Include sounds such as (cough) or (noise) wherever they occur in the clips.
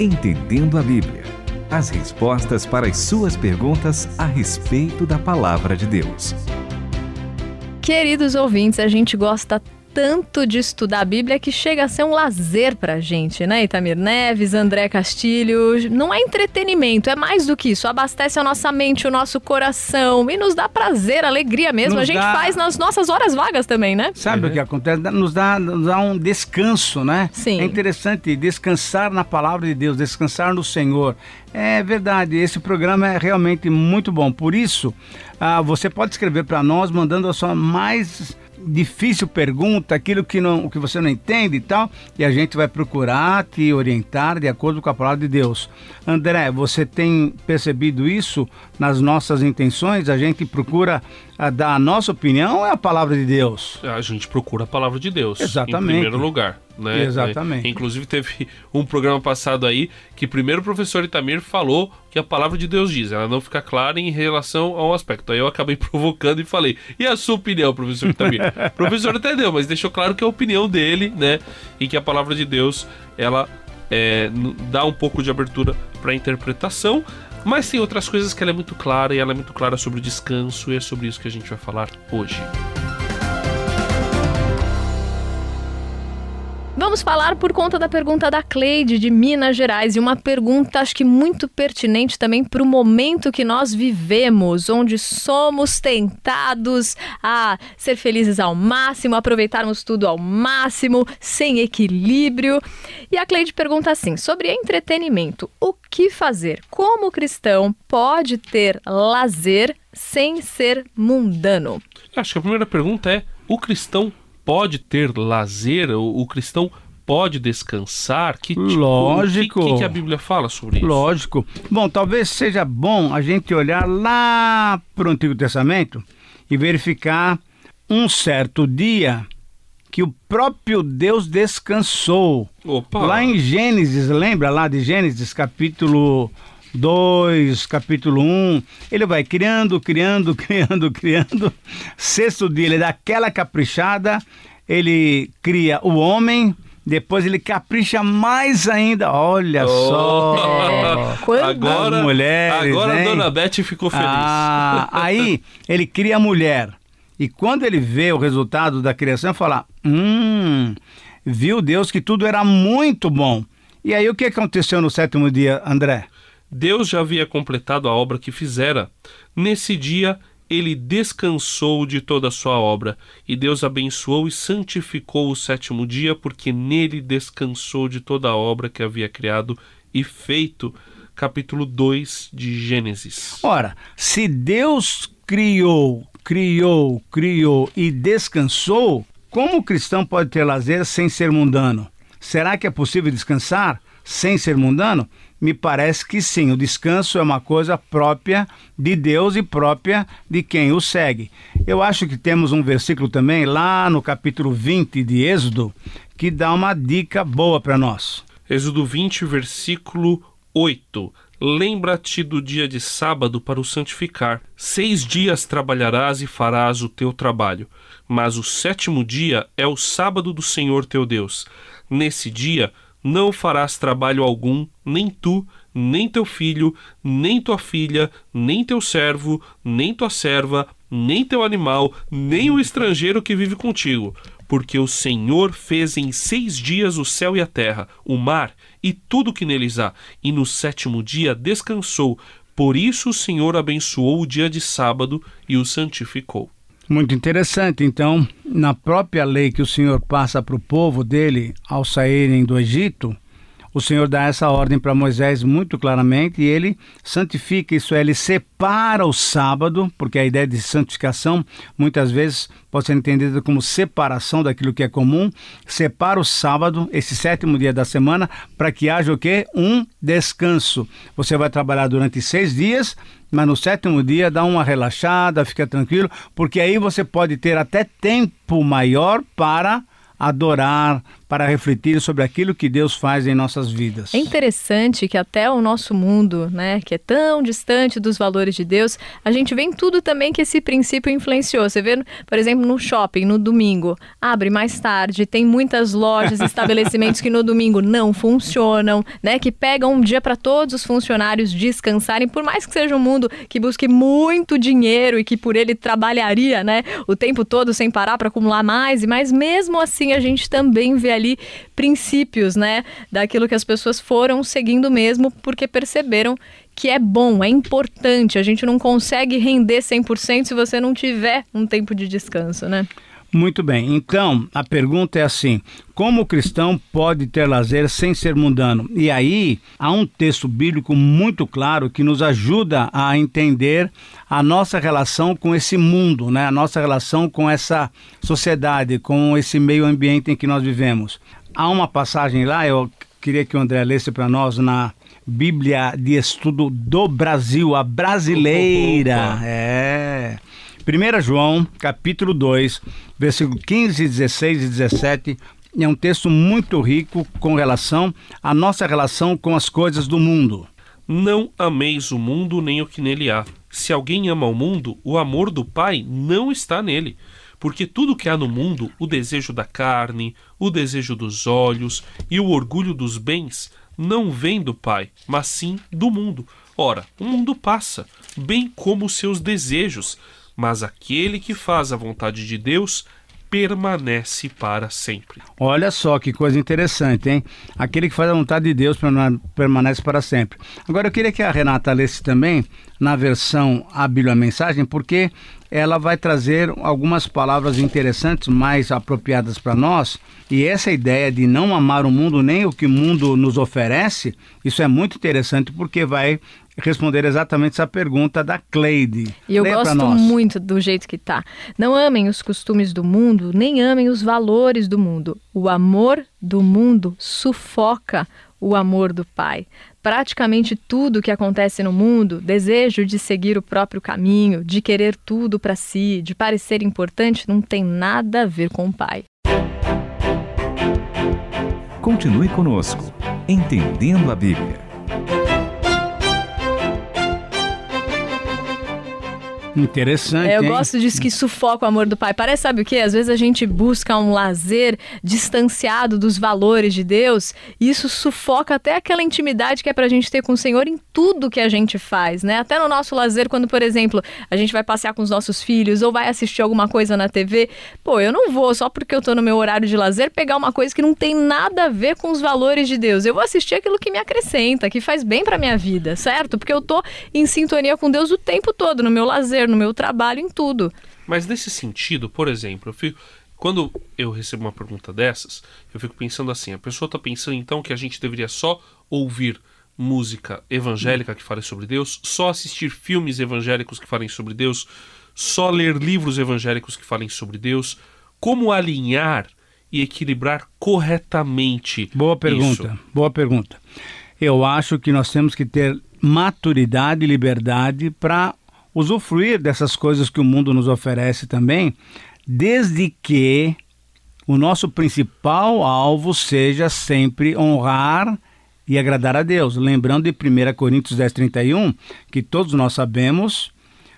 Entendendo a Bíblia. As respostas para as suas perguntas a respeito da palavra de Deus. Queridos ouvintes, a gente gosta tanto de estudar a Bíblia que chega a ser um lazer pra gente, né? Itamir Neves, André Castilho. Não é entretenimento, é mais do que isso. Abastece a nossa mente, o nosso coração e nos dá prazer, alegria mesmo. Nos a gente dá- faz nas nossas horas vagas também, né? Sabe o que acontece? Dá- Nos dá, nos dá um descanso, né? Sim. É interessante descansar na palavra de Deus, descansar no Senhor. É verdade, esse programa é realmente muito bom. Por isso, ah, você pode escrever para nós mandando a sua mais difícil pergunta, aquilo que, não, que você não entende e tal, e a gente vai procurar te orientar de acordo com a palavra de Deus. André, você tem percebido isso nas nossas intenções? A gente procura ah, dar a nossa opinião ou é a palavra de Deus? A gente procura a palavra de Deus. Exatamente. Em primeiro lugar. Né? Exatamente. É, Inclusive, teve (laughs) um programa passado aí que primeiro o professor Itamir falou que a palavra de Deus diz. Ela não fica clara em relação ao aspecto. Aí eu acabei (laughs) provocando e falei: e a sua opinião, professor Itamir? o (laughs) professor entendeu, mas deixou claro que é a opinião dele, né? E que a palavra de Deus, ela é, dá um pouco de abertura para interpretação. Mas tem outras coisas que ela é muito clara e ela é muito clara sobre o descanso e é sobre isso que a gente vai falar hoje. Vamos falar por conta da pergunta da Cleide de Minas Gerais e uma pergunta acho que muito pertinente também para o momento que nós vivemos, onde somos tentados a ser felizes ao máximo, aproveitarmos tudo ao máximo, sem equilíbrio. E a Cleide pergunta assim: sobre entretenimento, o que fazer? Como o cristão pode ter lazer sem ser mundano? Acho que a primeira pergunta é: o cristão pode ter lazer? O, o cristão pode descansar? Que, tipo, Lógico. O que, que- a Bíblia fala sobre isso? Lógico. Bom, talvez seja bom a gente olhar lá para o Antigo Testamento e verificar um certo dia que o próprio Deus descansou. Opa! Lá em Gênesis, lembra lá de Gênesis, capítulo 2, capítulo 1, ele vai criando, criando, (laughs) criando, criando. Sexto dia, ele dá aquela caprichada, ele cria o homem, depois ele capricha mais ainda. Olha Oh. só. Quando- Agora, mulheres, agora a hein? dona Beth ficou feliz. Ah, aí ele cria a mulher. E quando ele vê o resultado da criação, fala: Hum, viu Deus que tudo era muito bom. E aí o que aconteceu no sétimo dia, André? Deus já havia completado a obra que fizera. Nesse dia, ele descansou de toda a sua obra, e Deus abençoou e santificou o sétimo dia, porque nele descansou de toda a obra que havia criado e feito. Capítulo 2 de Gênesis. Ora, se Deus criou, criou, criou e descansou, como o cristão pode ter lazer sem ser mundano? Será que é possível descansar sem ser mundano? Me parece que sim. O descanso é uma coisa própria de Deus e própria de quem o segue. Eu acho que temos um versículo também lá no capítulo 20 de Êxodo que dá uma dica boa para nós. Êxodo 20, versículo 8. Lembra-te do dia de sábado para o santificar. Seis dias trabalharás e farás o teu trabalho, mas o sétimo dia é o sábado do Senhor teu Deus. Nesse dia não farás trabalho algum, nem tu, nem teu filho, nem tua filha, nem teu servo, nem tua serva, nem teu animal, nem o estrangeiro que vive contigo porque o Senhor fez em seis dias o céu e a terra, o mar e tudo que neles há, e no sétimo dia descansou. Por isso o Senhor abençoou o dia de sábado e o santificou. Muito interessante. Então, na própria lei que o Senhor passa para o povo dele ao saírem do Egito, o Senhor dá essa ordem para Moisés muito claramente e ele santifica, isso é, ele separa o sábado, porque a ideia de santificação muitas vezes pode ser entendida como separação daquilo que é comum, separa o sábado, esse sétimo dia da semana, para que haja o quê? Um descanso. Você vai trabalhar durante seis dias, mas no sétimo dia dá uma relaxada, fica tranquilo, porque aí você pode ter até tempo maior para adorar, para refletir sobre aquilo que Deus faz em nossas vidas. É interessante que até o nosso mundo, né, que é tão distante dos valores de Deus, a gente vê em tudo também que esse princípio influenciou. Você vê, por exemplo, no shopping, no domingo, abre mais tarde, tem muitas lojas, (laughs) estabelecimentos que no domingo não funcionam, né, que pegam um dia para todos os funcionários descansarem, por mais que seja um mundo que busque muito dinheiro e que por ele trabalharia, né, o tempo todo sem parar para acumular mais e mais, mesmo assim a gente também vê ali princípios, né, daquilo que as pessoas foram seguindo mesmo porque perceberam que é bom, é importante. A gente não consegue render 100% se você não tiver um tempo de descanso, né? Muito bem. Então, a pergunta é assim: como o cristão pode ter lazer sem ser mundano? E aí, há um texto bíblico muito claro que nos ajuda a entender a nossa relação com esse mundo, né? A nossa relação com essa sociedade, com esse meio ambiente em que nós vivemos. Há uma passagem lá, eu queria que o André lesse para nós na Bíblia de Estudo do Brasil, a brasileira. Opa. É. 1 João, capítulo 2, versículo 15, 16 e 17, é um texto muito rico com relação à nossa relação com as coisas do mundo. Não ameis o mundo nem o que nele há. Se alguém ama o mundo, o amor do Pai não está nele. Porque tudo que há no mundo, o desejo da carne, o desejo dos olhos e o orgulho dos bens, não vem do Pai, mas sim do mundo. Ora, o mundo passa, bem como os seus desejos mas aquele que faz a vontade de Deus permanece para sempre. Olha só que coisa interessante, hein? Aquele que faz a vontade de Deus permanece para sempre. Agora eu queria que a Renata lesse também na versão A Bíblia a Mensagem, porque ela vai trazer algumas palavras interessantes, mais apropriadas para nós. E essa ideia de não amar o mundo nem o que o mundo nos oferece, isso é muito interessante porque vai responder exatamente essa pergunta da Cleide. E eu Leia gosto muito do jeito que tá. Não amem os costumes do mundo, nem amem os valores do mundo. O amor do mundo sufoca o amor do Pai. Praticamente tudo que acontece no mundo, desejo de seguir o próprio caminho, de querer tudo para si, de parecer importante, não tem nada a ver com o Pai. Continue conosco, entendendo a Bíblia. Interessante. É, eu hein? gosto disso que sufoca o amor do pai. Parece, sabe o quê? Às vezes a gente busca um lazer distanciado dos valores de Deus e isso sufoca até aquela intimidade que é pra gente ter com o Senhor em tudo que a gente faz, né? Até no nosso lazer, quando, por exemplo, a gente vai passear com os nossos filhos ou vai assistir alguma coisa na TV. Pô, eu não vou só porque eu tô no meu horário de lazer pegar uma coisa que não tem nada a ver com os valores de Deus. Eu vou assistir aquilo que me acrescenta, que faz bem pra minha vida, certo? Porque eu tô em sintonia com Deus o tempo todo no meu lazer no meu trabalho, em tudo. Mas nesse sentido, por exemplo, eu fico, quando eu recebo uma pergunta dessas, eu fico pensando assim: a pessoa está pensando então que a gente deveria só ouvir música evangélica que fale sobre Deus, só assistir filmes evangélicos que falem sobre Deus, só ler livros evangélicos que falem sobre Deus. Como alinhar e equilibrar corretamente? Boa pergunta, isso? boa pergunta. Eu acho que nós temos que ter maturidade e liberdade para usufruir dessas coisas que o mundo nos oferece também, desde que o nosso principal alvo seja sempre honrar e agradar a Deus. Lembrando de 1 Coríntios 10, 31, que todos nós sabemos,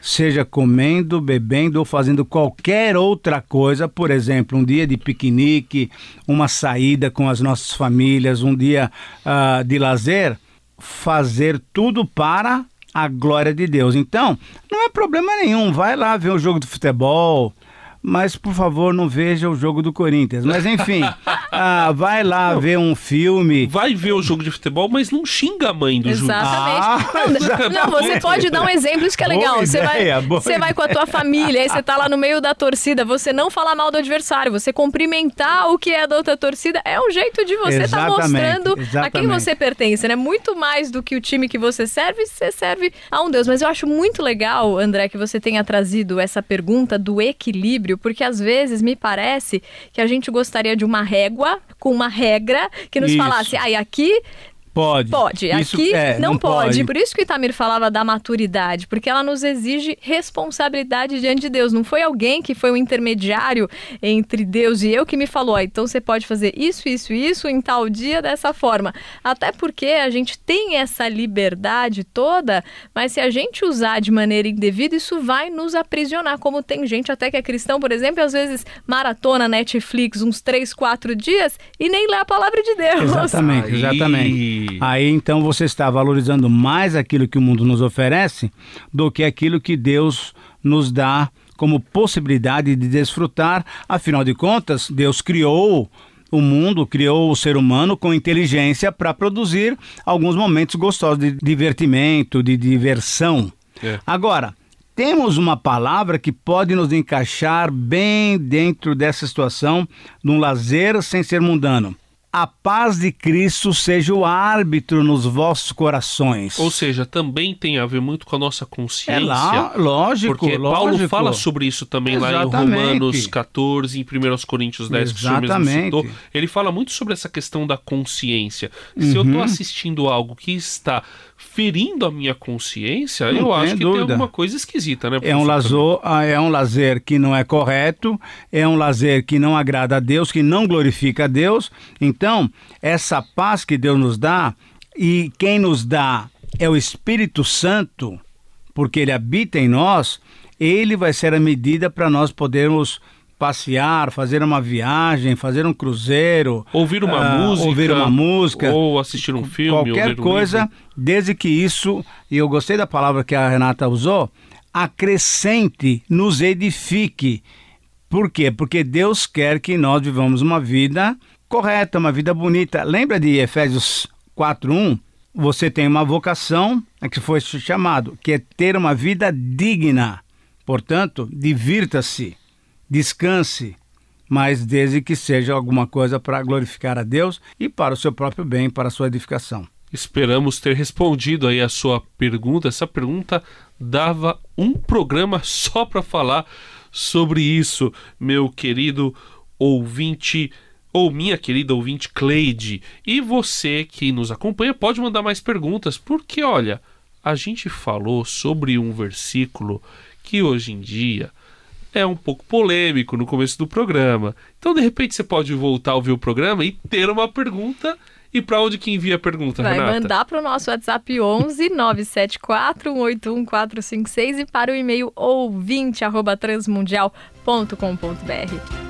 seja comendo, bebendo ou fazendo qualquer outra coisa, por exemplo, um dia de piquenique, uma saída com as nossas famílias, um dia uh, de lazer, fazer tudo para a glória de Deus. Então, não é problema nenhum, vai lá ver o jogo de futebol, mas por favor não veja o jogo do Corinthians. Mas enfim, (laughs) ah, vai lá não, ver um filme. Vai ver o jogo de futebol, mas não xinga a mãe do exatamente. Ah, não, exatamente. Não, você pode dar um exemplo, isso que é legal. Boa você ideia, vai, você vai com a tua família, aí você tá lá no meio da torcida, você não falar mal do adversário, você cumprimentar o que é da outra torcida, é um jeito de você estar tá mostrando exatamente. a quem você pertence, né? Muito mais do que o time que você serve, você serve a um Deus. Mas eu acho muito legal, André, que você tenha trazido essa pergunta do equilíbrio equilíbrio, porque às vezes me parece que a gente gostaria de uma régua com uma regra que nos Isso. falasse, ai, ah, aqui pode. Pode. Isso, Aqui é, não, não pode. pode. Por isso que o Itamir falava da maturidade, porque ela nos exige responsabilidade diante de Deus. Não foi alguém que foi o intermediário entre Deus e eu que me falou, ah, então você pode fazer isso, isso, isso em tal dia dessa forma. Até porque a gente tem essa liberdade toda, mas se a gente usar de maneira indevida, isso vai nos aprisionar. Como tem gente até que é cristão, por exemplo, e às vezes maratona Netflix uns três, quatro dias e nem lê a palavra de Deus. Exatamente, Aí. Aí então você está valorizando mais aquilo que o mundo nos oferece do que aquilo que Deus nos dá como possibilidade de desfrutar. Afinal de contas, Deus criou o mundo, criou o ser humano com inteligência para produzir alguns momentos gostosos de divertimento, de diversão. É. Agora, temos uma palavra que pode nos encaixar bem dentro dessa situação de um lazer sem ser mundano. A paz de Cristo seja o árbitro nos vossos corações. Ou seja, também tem a ver muito com a nossa consciência. é lá, lógico, Porque Paulo lógico. fala sobre isso também lá em Exatamente. Romanos 14, em 1 Coríntios 10, que o senhor mesmo Exatamente. citou. Ele fala muito sobre essa questão da consciência. Se eu Uhum. estou assistindo algo que está ferindo a minha consciência, Não eu acho que dúvida. tem alguma coisa esquisita, né? É um, professor? lazer, é um lazer que não é correto, é um lazer que não agrada a Deus, que não glorifica a Deus. Então, essa paz que Deus nos dá, e quem nos dá é o Espírito Santo, porque ele habita em nós, ele vai ser a medida para nós podermos passear, fazer uma viagem, fazer um cruzeiro, Ouvir uma ah, música. ouvir uma música, Ou assistir um filme. qualquer um coisa, livro. desde que isso, e eu gostei da palavra que a Renata usou, acrescente, nos edifique. Por quê? Porque Deus quer que nós vivamos uma vida correta, uma vida bonita. Lembra de Efésios 4:1? Você tem uma vocação a que foi chamado, que é ter uma vida digna. Portanto, divirta-se, descanse, mas desde que seja alguma coisa para glorificar a Deus e para o seu próprio bem, para a sua edificação. Esperamos ter respondido aí a sua pergunta. Essa pergunta dava um programa só para falar sobre isso, meu querido ouvinte ou minha querida ouvinte Cleide. E você que nos acompanha pode mandar mais perguntas, porque olha, a gente falou sobre um versículo que hoje em dia é um pouco polêmico no começo do programa. Então, de repente, você pode voltar a ouvir o programa e ter uma pergunta. E para onde que envia a pergunta, Vai Renata? mandar para o nosso WhatsApp 11 974 181 456 e para o e-mail ouvinte arroba transmundial.com.br.